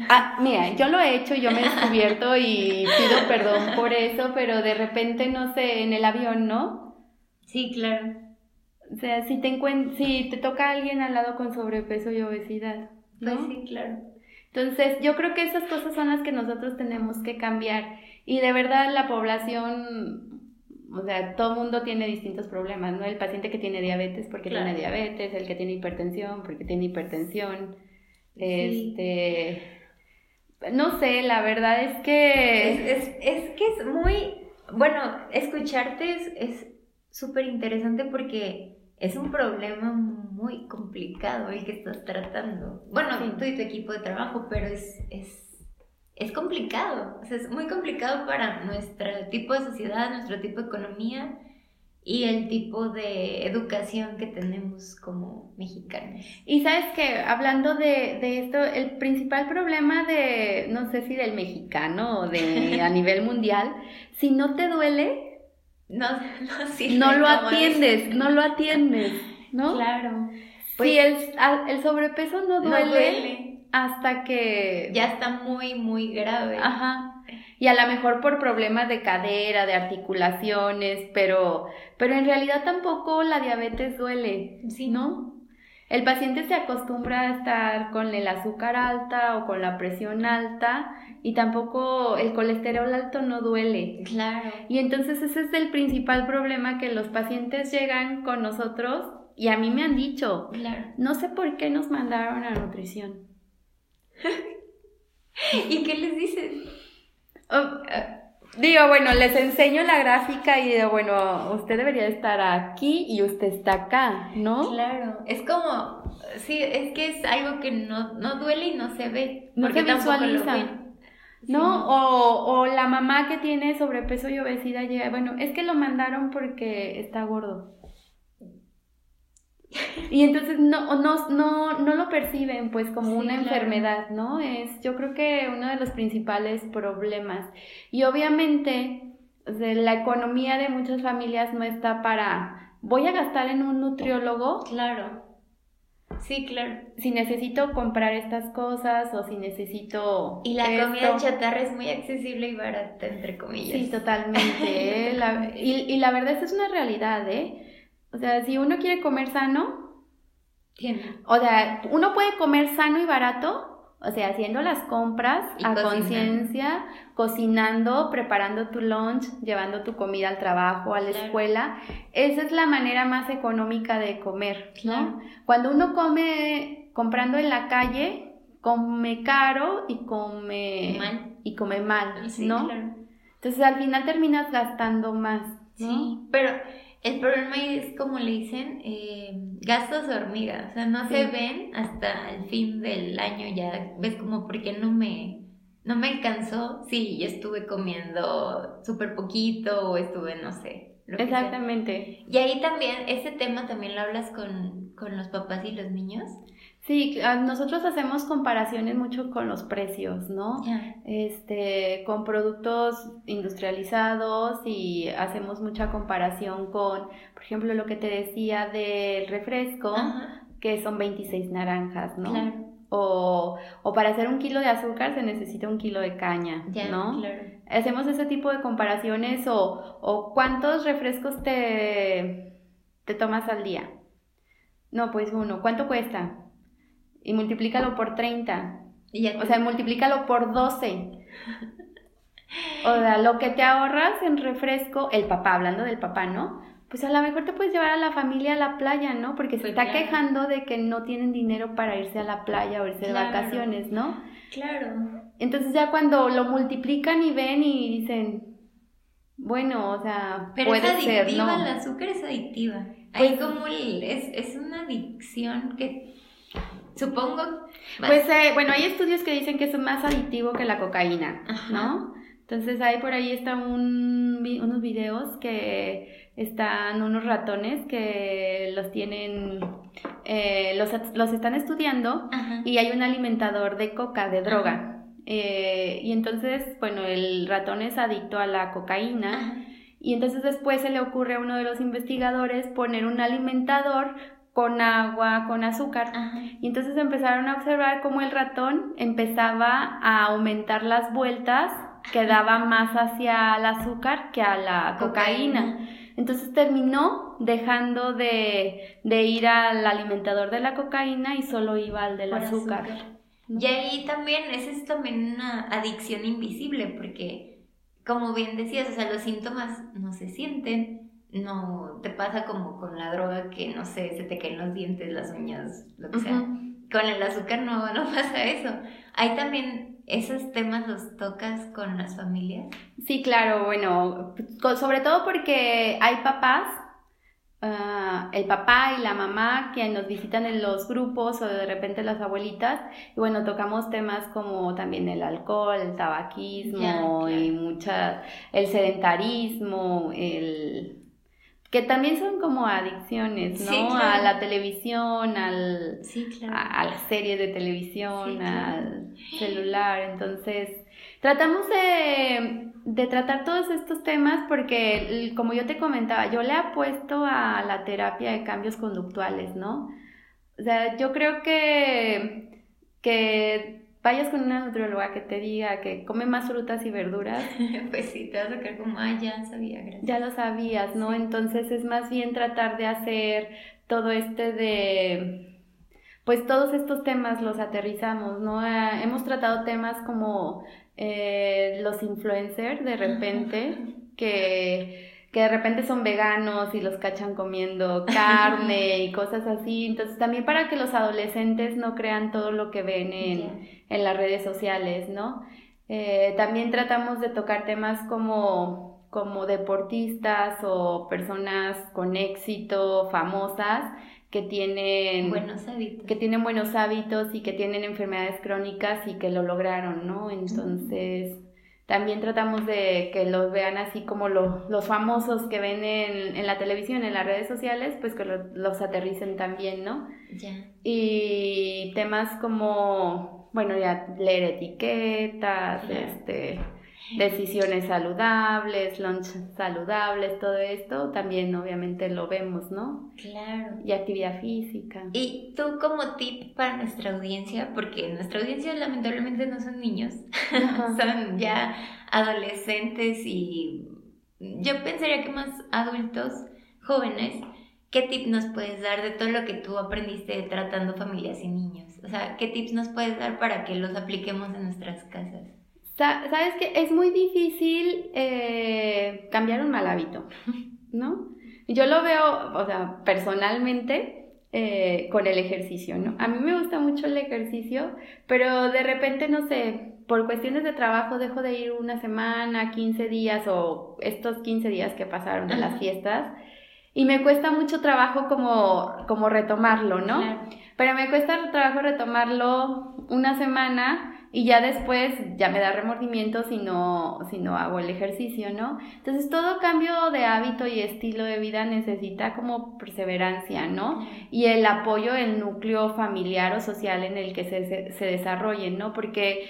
ah, mira, yo lo he hecho, yo me he descubierto y pido perdón por eso, pero de repente, no sé, en el avión, ¿no? Sí, claro. O sea, si te encuent si te toca alguien al lado con sobrepeso y obesidad, Pues ¿no? sí, claro. Entonces, yo creo que esas cosas son las que nosotros tenemos que cambiar. Y de verdad la población, o sea, todo mundo tiene distintos problemas, ¿no? El paciente que tiene diabetes porque Claro. tiene diabetes, el que tiene hipertensión porque tiene hipertensión. Sí. Este, no sé, la verdad es que Es, es, es que es muy, bueno, escucharte es- es súper interesante porque es un problema muy complicado el que estás tratando. Bueno, Sí. tú y tu equipo de trabajo, pero es, es, es complicado. O sea, es muy complicado para nuestro tipo de sociedad, nuestro tipo de economía y el tipo de educación que tenemos como mexicanos. Y sabes que hablando de, de esto, el principal problema de, no sé si del mexicano o de a nivel mundial, si no te duele, No, no sirve no lo atiendes, no lo atiendes, ¿no? Claro. si Pues, el, el sobrepeso no duele. Hasta que... Ya está muy, muy grave. Ajá. Y a lo mejor por problemas de cadera, de articulaciones, pero, pero en realidad tampoco la diabetes duele, Sí. ¿no? El paciente se acostumbra a estar con el azúcar alta o con la presión alta y tampoco el colesterol alto no duele. Claro. Y entonces ese es el principal problema que los pacientes llegan con nosotros y a mí me han dicho, Claro. no sé por qué nos mandaron a nutrición. ¿Y qué les dices? Oh, eh, digo, bueno, les enseño la gráfica y digo, bueno, usted debería estar aquí y usted está acá, ¿no? Claro. Es como, sí, es que es algo que no, no duele y no se ve. No porque se visualiza. ¿No? O, o la mamá que tiene sobrepeso y obesidad llega, bueno, es que lo mandaron porque está gordo. Y entonces no, no, no, no lo perciben pues como Sí, una claro. enfermedad, ¿no? Es yo creo que uno de los principales problemas. Y obviamente la economía de muchas familias no está para, voy a gastar en un nutriólogo Claro. Sí, claro. si necesito comprar estas cosas o si necesito... Y la esto. comida chatarra es muy accesible y barata, entre comillas. Sí, totalmente. ¿eh? La- y, y la verdad, esa es una realidad, ¿eh? O sea, si uno quiere comer sano, Tiene. o sea, uno puede comer sano y barato, o sea, haciendo las compras Y a conciencia, cocinando, preparando tu lunch, llevando tu comida al trabajo, a la Claro. escuela. Esa es la manera más económica de comer, ¿no? Claro. Cuando uno come comprando en la calle, come caro y come Mal. y come mal, Sí, ¿no? claro. Entonces al final terminas gastando más, ¿no? Sí, pero el problema ahí es como le dicen, eh, gastos hormiga, o sea, no se ven hasta el fin del año ya, ves como porque no me, no me alcanzó, sí, yo estuve comiendo súper poquito o estuve, no sé. sea. Exactamente. Y ahí también, ese tema también lo hablas con, con los papás y los niños. Sí, nosotros hacemos comparaciones mucho con los precios, ¿no? Este, con productos industrializados y hacemos mucha comparación con, por ejemplo, lo que te decía del refresco, que son 26 naranjas, ¿no? Claro. O, o, para hacer un kilo de azúcar se necesita un kilo de caña, ¿no? Claro. Hacemos ese tipo de comparaciones o, o cuántos refrescos te, te tomas al día. No, pues uno. ¿Cuánto cuesta? Y multiplícalo por 30. o sea, multiplícalo por 12. O sea, lo que te ahorras en refresco, el papá, hablando del papá, ¿no? Pues a lo mejor te puedes llevar a la familia a la playa, ¿no? Porque se pues está quejando de que no tienen dinero para irse a la playa o irse de vacaciones, ¿no? Claro. Entonces ya cuando lo multiplican y ven y dicen, bueno, o sea, Pero es adictiva, el azúcar es adictiva. Hay pues como es, es una adicción que Supongo. Pues eh, bueno, hay estudios que dicen que es más adictivo que la cocaína, ¿no? Entonces ahí por ahí están unos videos que están unos ratones que los tienen, eh, los, los, están estudiando y hay un alimentador de coca, de droga. Eh, y entonces, bueno, el ratón es adicto a la cocaína. Y entonces después se le ocurre a uno de los investigadores poner un alimentador con agua, con azúcar. Y entonces empezaron a observar cómo el ratón empezaba a aumentar las vueltas que daba más hacia el azúcar que a la cocaína. Entonces terminó dejando de, ir al alimentador de la cocaína y solo iba al del azúcar. Y ahí también, esa es también una adicción invisible, porque como bien decías, o sea, los síntomas no se sienten, no te pasa como con la droga que no sé, se te caen los dientes, las uñas, lo que sea. Con el azúcar no, no pasa eso. Hay también esos temas los tocas con las familias. Sí, claro, bueno, sobre todo porque hay papás, ah, el papá y la mamá que nos visitan en los grupos o de repente las abuelitas, y bueno, tocamos temas como también el alcohol, el tabaquismo y muchas, el sedentarismo, el que también son como adicciones, ¿no? A la televisión, al, a, las series de televisión, al celular. Entonces, tratamos de, de, tratar todos estos temas porque, como yo te comentaba, yo le apuesto a la terapia de cambios conductuales, ¿no? O sea, yo creo que, que vayas con una nutrióloga que te diga que come más frutas y verduras. pues sí, te vas a quedar como, ah, ya sabía, gracias. Ya lo sabías, ¿no? Entonces es más bien tratar de hacer todo este de, pues todos estos temas los aterrizamos, ¿no? Ah, hemos tratado temas como eh, los influencers de repente, que que de repente son veganos y los cachan comiendo carne y cosas así. Entonces, también para que los adolescentes no crean todo lo que ven en, en las redes sociales, ¿no? Eh, también tratamos de tocar temas como, como deportistas o personas con éxito, famosas, que tienen buenos hábitos. que tienen buenos hábitos y que tienen enfermedades crónicas y que lo lograron, ¿no? Entonces, también tratamos de que los vean así como los famosos que ven en, la televisión, en las redes sociales, pues que los aterricen también, ¿no? Y temas como, bueno, ya leer etiquetas, este decisiones saludables, lunch saludables, todo esto también obviamente lo vemos, ¿no? Claro. Y actividad física. Y tú como tip para nuestra audiencia, porque nuestra audiencia lamentablemente no son niños, son ya adolescentes y yo pensaría que más adultos, jóvenes, ¿qué tip nos puedes dar de todo lo que tú aprendiste tratando familias y niños? O sea, ¿qué tips nos puedes dar para que los apliquemos en nuestras casas? Sabes que es muy difícil eh, cambiar un mal hábito, ¿no? Yo lo veo, o sea, personalmente eh, con el ejercicio, ¿no? A mí me gusta mucho el ejercicio, pero de repente, no sé, por cuestiones de trabajo dejo de ir una semana, 15 días o estos 15 días que pasaron de las fiestas y me cuesta mucho trabajo como, como retomarlo, ¿no? Pero me cuesta trabajo retomarlo una semana Y ya después ya me da remordimiento si no, si no hago el ejercicio, ¿no? Entonces todo cambio de hábito y estilo de vida necesita como perseverancia, ¿no? Y el apoyo del núcleo familiar o social en el que se, se, desarrolle, ¿no? Porque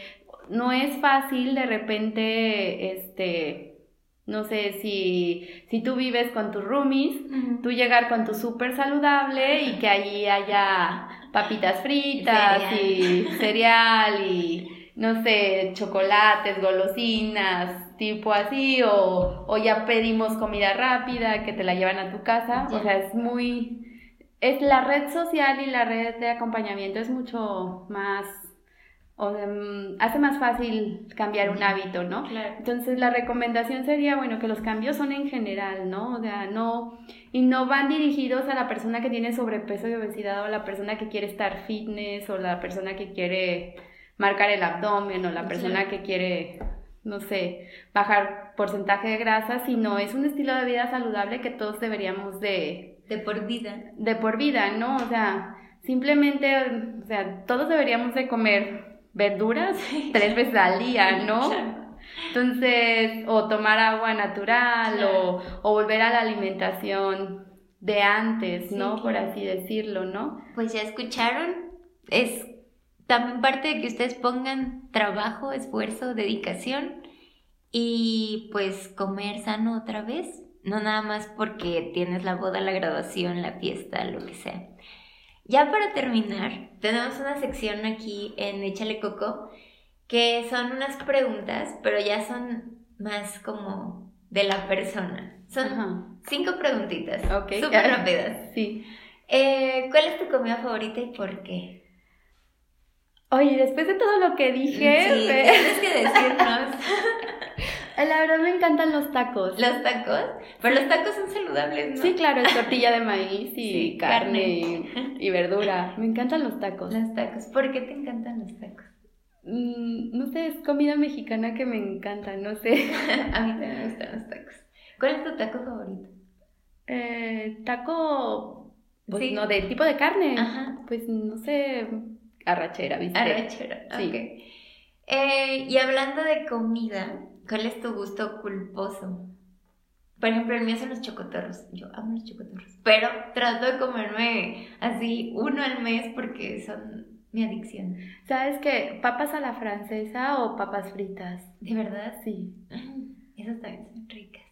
no es fácil de repente, este, no sé, si, si tú vives con tus roomies, tú llegar con tu súper saludable y que allí haya papitas fritas y cereal y, no sé, chocolates, golosinas, tipo así, o, o ya pedimos comida rápida que te la llevan a tu casa. O sea, es muy... Es la red social y la red de acompañamiento es mucho más o mm, hace más fácil cambiar un hábito, ¿no? Entonces la recomendación sería, bueno, que los cambios son en general, ¿no? O sea, no, y no van dirigidos a la persona que tiene sobrepeso y obesidad o a la persona que quiere estar fitness o la persona que quiere marcar el abdomen o la persona que quiere, no sé, bajar porcentaje de grasa, sino es un estilo de vida saludable que todos deberíamos de... De por vida. De por vida, ¿no? O sea, simplemente, o sea, todos deberíamos de comer verduras tres veces al día, ¿no? Entonces, o tomar agua natural o, o, volver a la alimentación de antes, ¿no? Por así decirlo, ¿no? Pues ya escucharon, es también parte de que ustedes pongan trabajo, esfuerzo, dedicación y pues comer sano otra vez, no nada más porque tienes la boda, la graduación, la fiesta, lo que sea. Ya para terminar, tenemos una sección aquí en Échale Coco que son unas preguntas, pero ya son más como de la persona. Son cinco preguntitas. Ok. Súper rápidas. Sí. Eh, ¿Cuál es tu comida favorita y por qué? Oye, después de todo lo que dije, sí, tienes que decirnos. La verdad me encantan los tacos. ¿Los tacos? Pero los tacos son saludables, ¿no? Sí, claro, es tortilla de maíz y carne, Y, verdura. Me encantan los tacos. Los tacos. ¿Por qué te encantan los tacos? Mm, no sé, es comida mexicana que me encanta, no sé. A mí también me gustan los tacos. ¿Cuál es tu taco favorito? Eh, taco, pues no, del tipo de carne. Ajá. Pues no sé, arrachera, ¿viste? Arrachera, sí. Eh, y hablando de comida, ¿Cuál es tu gusto culposo? Por ejemplo, el mío son los chocotorros. Yo amo los chocotorros. Pero trato de comerme así uno al mes porque son mi adicción. ¿Sabes qué? ¿Papas a la francesa o papas fritas? ¿De verdad? Sí. Esas también son ricas.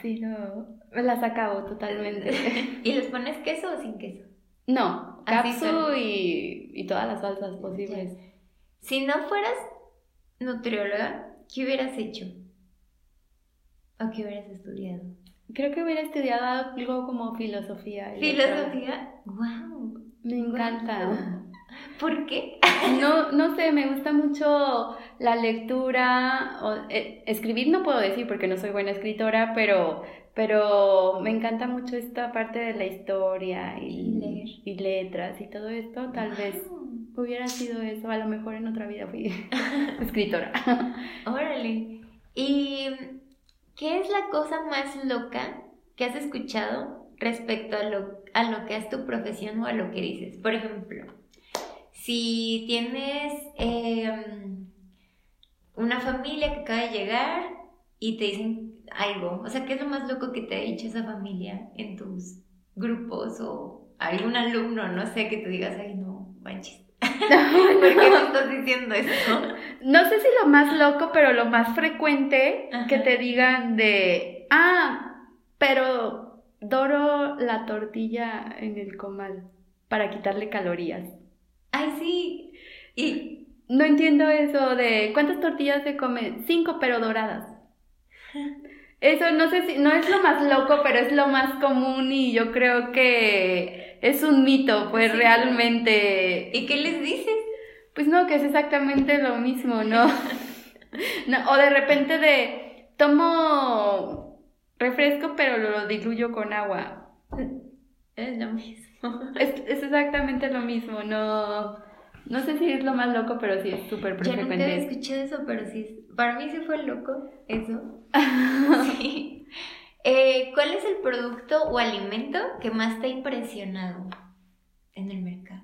Sí, no. Las acabo totalmente. ¿Y les pones queso o sin queso? No, capsu y, y todas las salsas posibles. Si no fueras nutrióloga, ¿Qué hubieras hecho? ¿O qué hubieras estudiado? Creo que hubiera estudiado algo como filosofía. ¿Filosofía? ¡Wow! Me encanta. ¿Por qué? No, no sé, me gusta mucho la lectura. O, eh, escribir no puedo decir porque no soy buena escritora, pero, pero me encanta mucho esta parte de la historia y, y letras y todo esto. Tal vez hubiera sido eso, a lo mejor en otra vida fui escritora. Órale. ¿Y qué es la cosa más loca que has escuchado respecto a lo, a lo que es tu profesión o a lo que dices? Por ejemplo, si tienes em, una familia que acaba de llegar y te dicen algo, o sea, ¿qué es lo más loco que te ha dicho esa familia en tus grupos o algún alumno, no sé, que te digas, ay, no, manches, ¿Por qué me estás diciendo eso? No sé si lo más loco, pero lo más frecuente que te digan de, ah, pero doro la tortilla en el comal para quitarle calorías. Ay, sí. Y no entiendo eso de cuántas tortillas se come. Cinco, pero doradas. Eso no sé si, no es lo más loco, pero es lo más común y yo creo que es un mito, pues realmente. ¿Y qué les dices? Pues no, que es exactamente lo mismo, ¿no? no o de repente de, tomo refresco, pero lo diluyo con agua. Es lo mismo. Es, es exactamente lo mismo, no... No sé si es lo más loco, pero sí es súper frecuente. Yo nunca he escuchado eso, pero sí. Para mí sí fue loco eso. sí. Eh, ¿Cuál es el producto o alimento que más te ha impresionado en el mercado?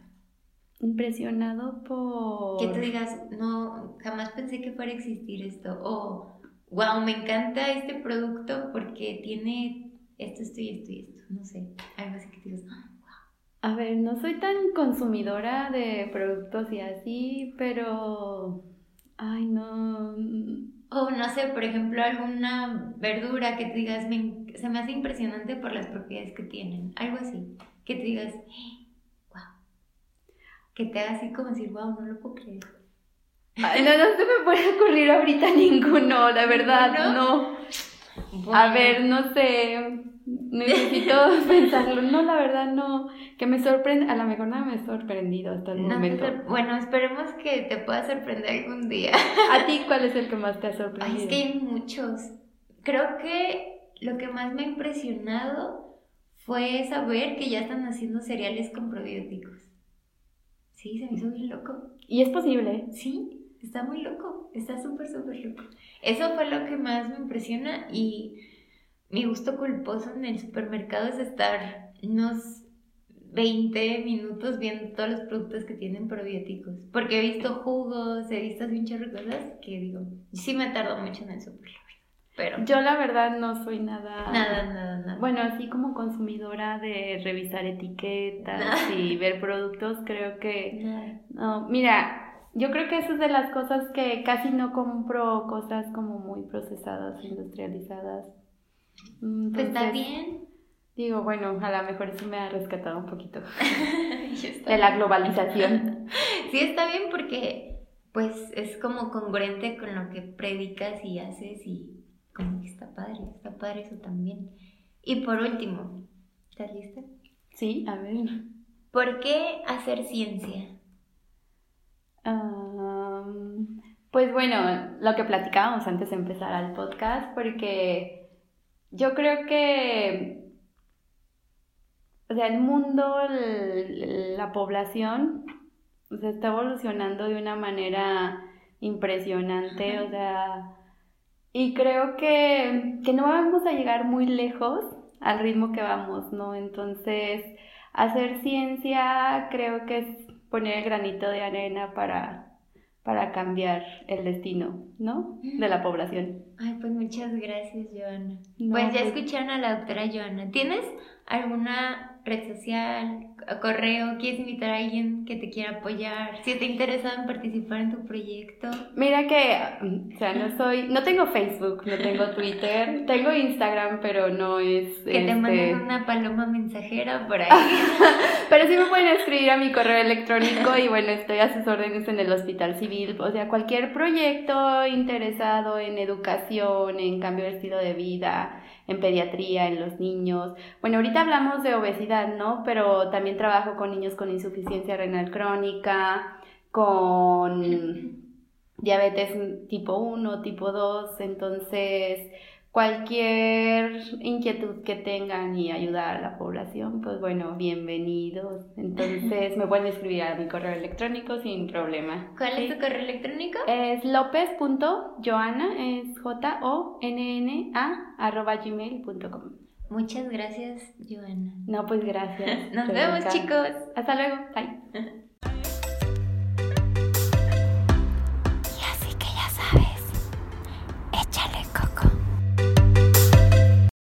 Impresionado por... Que tú digas, no, jamás pensé que fuera a existir esto. O, wow, me encanta este producto porque tiene esto, esto y esto y esto. No sé, algo así que te digas, ah. A ver, no soy tan consumidora de productos y así, pero... Ay, no... O no sé, por ejemplo, alguna verdura que te digas, me- se me hace impresionante por las propiedades que tienen. Algo así. Que te digas, wow. Que te haga así como decir, wow, no lo puedo creer. Ay, no, no se me puede ocurrir ahorita ninguno, la verdad, no. Bueno. ver, no sé, necesito pensarlo. No, la verdad, no. Que me sorprende, a lo mejor no me he sorprendido hasta el No momento. bueno, esperemos que te pueda sorprender algún día. ¿A ti cuál es el que más te ha Ay, sorprendido? es que hay muchos. Creo que lo que más me ha impresionado fue saber que ya están haciendo cereales con probióticos. Sí, se me hizo bien loco. Y es posible. Sí, está muy loco. Está súper, súper loco. Eso fue lo que más me impresiona y mi gusto culposo en el supermercado es estar unos 20 minutos viendo todos los productos que tienen probióticos. Porque he visto jugos, he visto así un chorro de cosas que digo, sí me tardó mucho en el super. Pero Yo la verdad no soy nada... nada, nada, nada. Bueno, así como consumidora de revisar etiquetas Nada. y ver productos, creo que... Nada. No, mira, yo creo que eso es de las cosas que casi no compro cosas como muy procesadas, industrializadas. Pues está bien. Digo, bueno, a lo mejor eso me ha rescatado un poquito de la globalización. Sí, está bien porque pues es como congruente con lo que predicas y haces y como que está padre, está padre eso también. Y por último, ¿estás lista? Sí, a ver. ¿Por qué hacer ciencia? Pues bueno, lo que platicábamos antes de empezar al podcast, porque yo creo que, o sea, el mundo, el- la población, o sea, está evolucionando de una manera impresionante, o sea, y creo que, que no vamos a llegar muy lejos al ritmo que vamos, ¿no? Entonces, hacer ciencia creo que es poner el granito de arena para, para cambiar el destino, ¿no? De la población. Ay, pues muchas gracias, Joana. No, pues ya pues- escucharon a la doctora Joana. ¿Tienes alguna red social, correo? ¿Quieres invitar a alguien que te quiera apoyar? Si te interesa en participar en tu proyecto. Mira que, o sea, no soy, no tengo Facebook, no tengo Twitter, tengo Instagram, pero no es, Que te este, manden una paloma mensajera por ahí. Pero sí me pueden escribir a mi correo electrónico y bueno, estoy a sus órdenes en el Hospital Civil. O sea, cualquier proyecto interesado en educación, en cambio de estilo de vida, en pediatría, en los niños. Bueno, ahorita hablamos de obesidad, ¿no? Pero también trabajo con niños con insuficiencia renal crónica, con diabetes tipo 1, tipo 2. Entonces, cualquier inquietud que tengan y ayudar a la población, pues bueno, bienvenidos. Entonces me pueden escribir a mi correo electrónico sin problema. ¿Cuál es tu correo electrónico? Es lopez.joana, es J-O-N-N-A, arroba gmail.com. Muchas gracias, Joana. No, pues gracias. Nos Rebeca. vemos, chicos. Hasta luego. Bye.